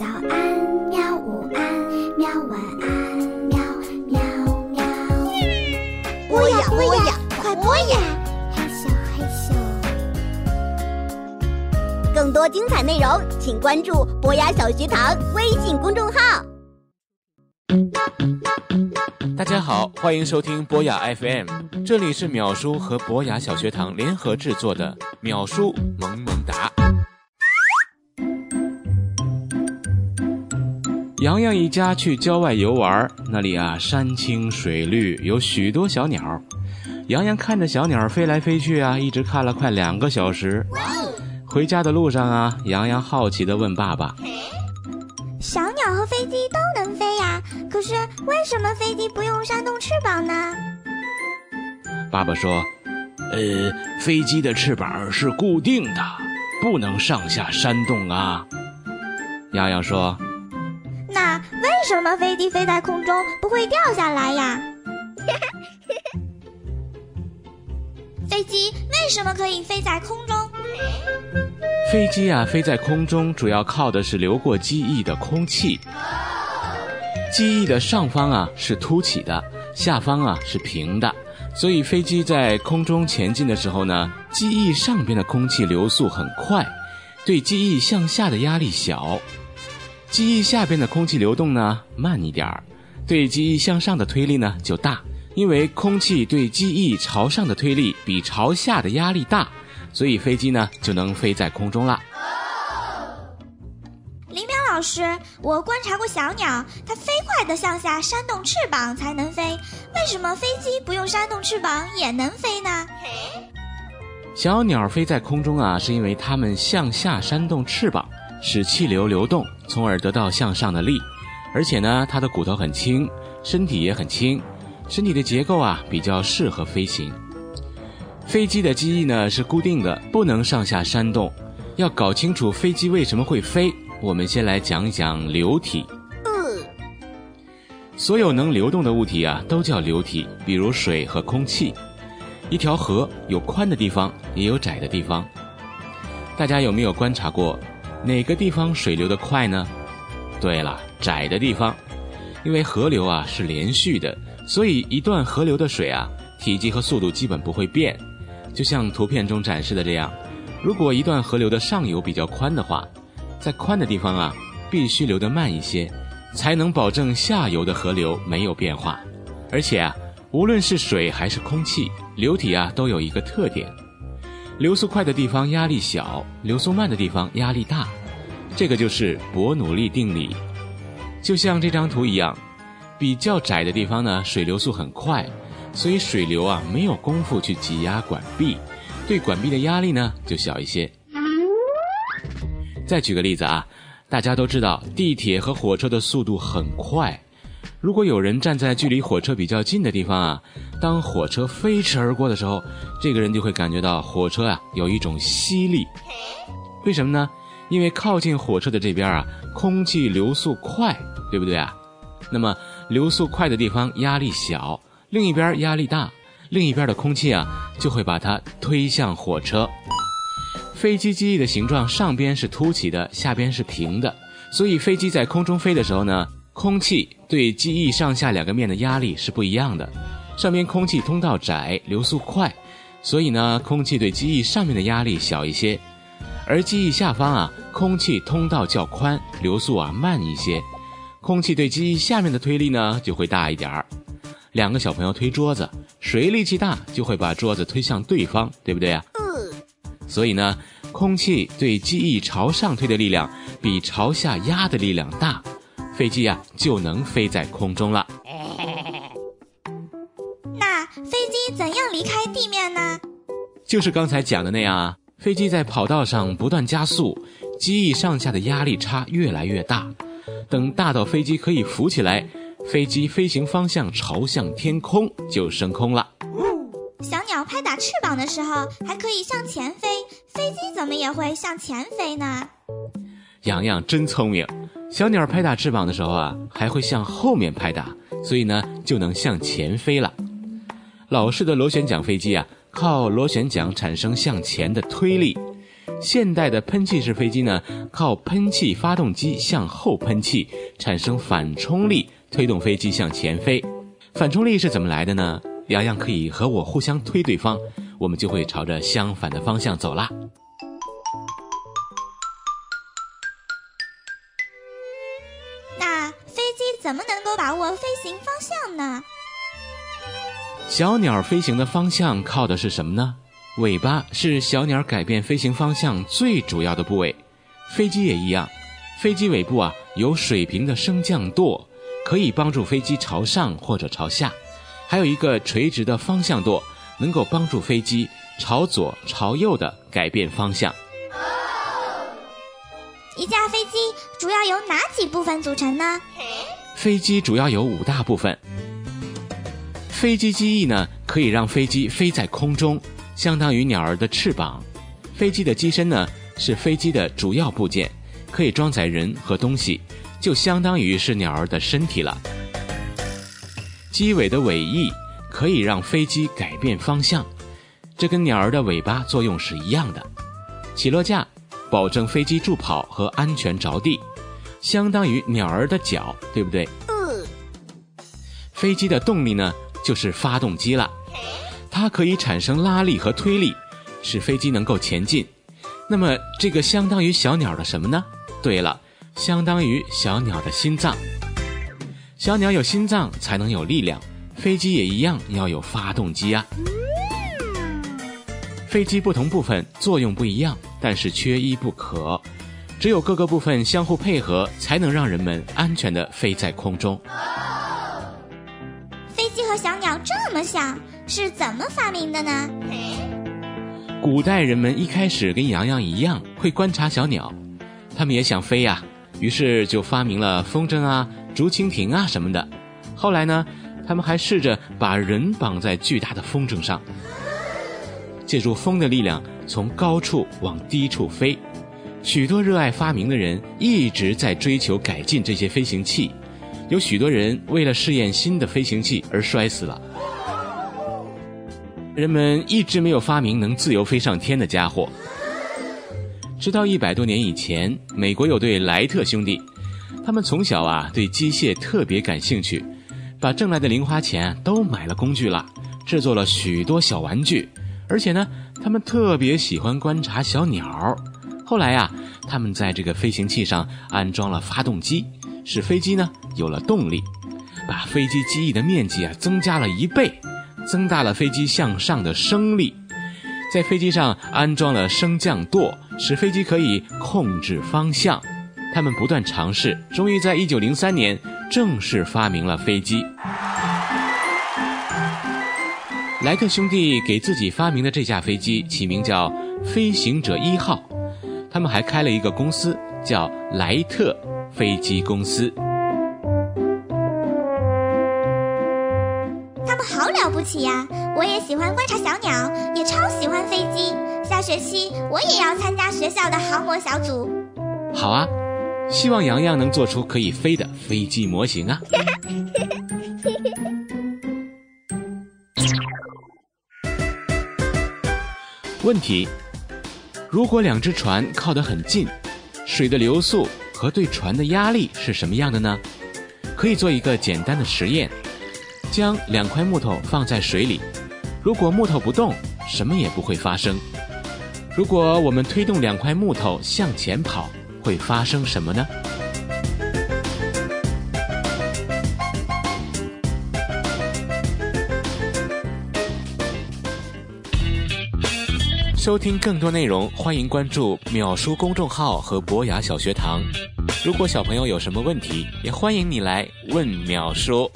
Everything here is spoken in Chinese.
早安，喵！午安，喵！晚安，喵喵喵。播呀播呀，快播呀！嘿咻嘿咻。更多精彩内容，请关注博雅小学堂微信公众号。大家好，欢迎收听博雅 FM，这里是淼叔和博雅小学堂联合制作的淼叔萌萌洋洋一家去郊外游玩，那里啊山清水绿，有许多小鸟。洋洋看着小鸟飞来飞去啊，一直看了快两个小时。回家的路上啊，洋洋好奇地问爸爸：“小鸟和飞机都能飞呀，可是为什么飞机不用扇动翅膀呢？”爸爸说：“呃，飞机的翅膀是固定的，不能上下扇动啊。”洋洋说。那为什么飞机飞在空中不会掉下来呀？飞机为什么可以飞在空中？飞机啊，飞在空中主要靠的是流过机翼的空气。机翼的上方啊是凸起的，下方啊是平的，所以飞机在空中前进的时候呢，机翼上边的空气流速很快，对机翼向下的压力小。机翼下边的空气流动呢慢一点儿，对机翼向上的推力呢就大，因为空气对机翼朝上的推力比朝下的压力大，所以飞机呢就能飞在空中了。林淼老师，我观察过小鸟，它飞快地向下扇动翅膀才能飞，为什么飞机不用扇动翅膀也能飞呢？小鸟飞在空中啊，是因为它们向下扇动翅膀。使气流流动，从而得到向上的力，而且呢，它的骨头很轻，身体也很轻，身体的结构啊比较适合飞行。飞机的机翼呢是固定的，不能上下扇动。要搞清楚飞机为什么会飞，我们先来讲一讲流体。嗯，所有能流动的物体啊都叫流体，比如水和空气。一条河有宽的地方，也有窄的地方。大家有没有观察过？哪个地方水流得快呢？对了，窄的地方，因为河流啊是连续的，所以一段河流的水啊，体积和速度基本不会变。就像图片中展示的这样，如果一段河流的上游比较宽的话，在宽的地方啊，必须流得慢一些，才能保证下游的河流没有变化。而且啊，无论是水还是空气，流体啊都有一个特点。流速快的地方压力小，流速慢的地方压力大，这个就是伯努利定理。就像这张图一样，比较窄的地方呢，水流速很快，所以水流啊没有功夫去挤压管壁，对管壁的压力呢就小一些。再举个例子啊，大家都知道地铁和火车的速度很快。如果有人站在距离火车比较近的地方啊，当火车飞驰而过的时候，这个人就会感觉到火车啊有一种吸力。为什么呢？因为靠近火车的这边啊，空气流速快，对不对啊？那么流速快的地方压力小，另一边压力大，另一边的空气啊就会把它推向火车。飞机机翼的形状上边是凸起的，下边是平的，所以飞机在空中飞的时候呢。空气对机翼上下两个面的压力是不一样的，上边空气通道窄，流速快，所以呢，空气对机翼上面的压力小一些，而机翼下方啊，空气通道较宽，流速啊慢一些，空气对机翼下面的推力呢就会大一点儿。两个小朋友推桌子，谁力气大就会把桌子推向对方，对不对啊？嗯。所以呢，空气对机翼朝上推的力量比朝下压的力量大。飞机呀就能飞在空中了。那飞机怎样离开地面呢？就是刚才讲的那样啊，飞机在跑道上不断加速，机翼上下的压力差越来越大。等大到飞机可以浮起来，飞机飞行方向朝向天空，就升空了。小鸟拍打翅膀的时候还可以向前飞，飞机怎么也会向前飞呢？洋洋真聪明。小鸟拍打翅膀的时候啊，还会向后面拍打，所以呢就能向前飞了。老式的螺旋桨飞机啊，靠螺旋桨产生向前的推力，现代的喷气式飞机呢，靠喷气发动机向后喷气，产生反冲力，推动飞机向前飞。反冲力是怎么来的呢？洋洋可以和我互相推对方，我们就会朝着相反的方向走啦。飞机怎么能够把握飞行方向呢？小鸟飞行的方向靠的是什么呢？尾巴是小鸟改变飞行方向最主要的部位。飞机也一样，飞机尾部啊有水平的升降舵，可以帮助飞机朝上或者朝下；还有一个垂直的方向舵，能够帮助飞机朝左朝右的改变方向。一架飞机主要由哪几部分组成呢？飞机主要有五大部分。飞机机翼呢，可以让飞机飞在空中，相当于鸟儿的翅膀。飞机的机身呢，是飞机的主要部件，可以装载人和东西，就相当于是鸟儿的身体了。机尾的尾翼可以让飞机改变方向，这跟鸟儿的尾巴作用是一样的。起落架保证飞机助跑和安全着地，相当于鸟儿的脚，对不对？飞机的动力呢？就是发动机了，它可以产生拉力和推力，使飞机能够前进。那么这个相当于小鸟的什么呢？对了，相当于小鸟的心脏。小鸟有心脏才能有力量，飞机也一样要有发动机啊。飞机不同部分作用不一样，但是缺一不可。只有各个部分相互配合，才能让人们安全的飞在空中。飞机和小鸟这么像，是怎么发明的呢？古代人们一开始跟洋洋一样，会观察小鸟，他们也想飞呀，于是就发明了风筝啊、竹蜻蜓啊什么的。后来呢，他们还试着把人绑在巨大的风筝上，借助风的力量从高处往低处飞。许多热爱发明的人一直在追求改进这些飞行器。有许多人为了试验新的飞行器而摔死了。人们一直没有发明能自由飞上天的家伙。直到一百多年以前，美国有对莱特兄弟，他们从小啊对机械特别感兴趣，把挣来的零花钱都买了工具了，制作了许多小玩具，而且呢，他们特别喜欢观察小鸟。后来呀，他们在这个飞行器上安装了发动机。使飞机呢有了动力，把飞机机翼的面积啊增加了一倍，增大了飞机向上的升力，在飞机上安装了升降舵，使飞机可以控制方向。他们不断尝试，终于在一九零三年正式发明了飞机。莱特兄弟给自己发明的这架飞机起名叫“飞行者一号”，他们还开了一个公司叫莱特。飞机公司，他们好了不起呀！我也喜欢观察小鸟，也超喜欢飞机。下学期我也要参加学校的航模小组。好啊，希望洋洋能做出可以飞的飞机模型啊！问题：如果两只船靠得很近，水的流速？和对船的压力是什么样的呢？可以做一个简单的实验，将两块木头放在水里，如果木头不动，什么也不会发生。如果我们推动两块木头向前跑，会发生什么呢？收听更多内容，欢迎关注“秒叔”公众号和博雅小学堂。如果小朋友有什么问题，也欢迎你来问秒叔。